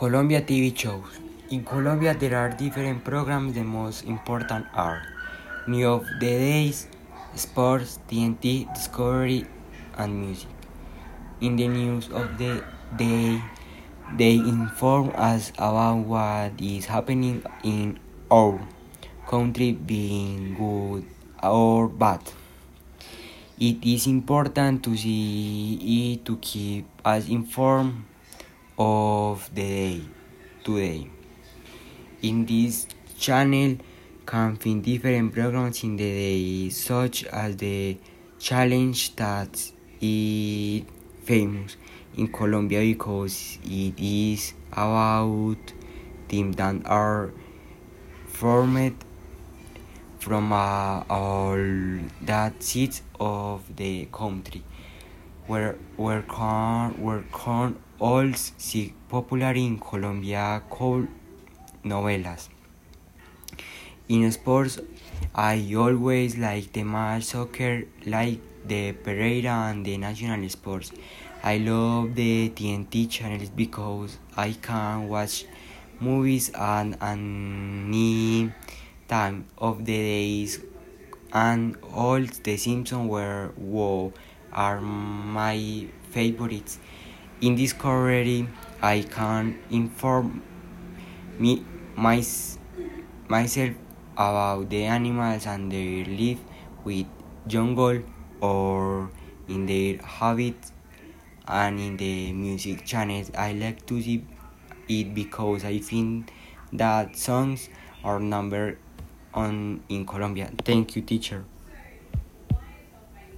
Colombia TV shows. In Colombia, there are different programs. The most important are News of the Days, Sports, TNT, Discovery, and Music. In the news of the day, they inform us about what is happening in our country, being good or bad. It is important to see it to keep us informed of the day today. In this channel can find different programs in the day such as the challenge that is famous in Colombia because it is about teams that are formed from uh, all that seats of the country where where can where can all see popular in Colombia called novelas. In sports, I always like the match soccer, like the Pereira and the national sports. I love the TNT channels because I can watch movies at any time of the days and all the Simpsons were wow are my favorites. In this Discovery, I can inform me my, myself about the animals and their life with jungle or in their habits and in the music channels I like to see it because I think that songs are number on in Colombia. Thank you teacher.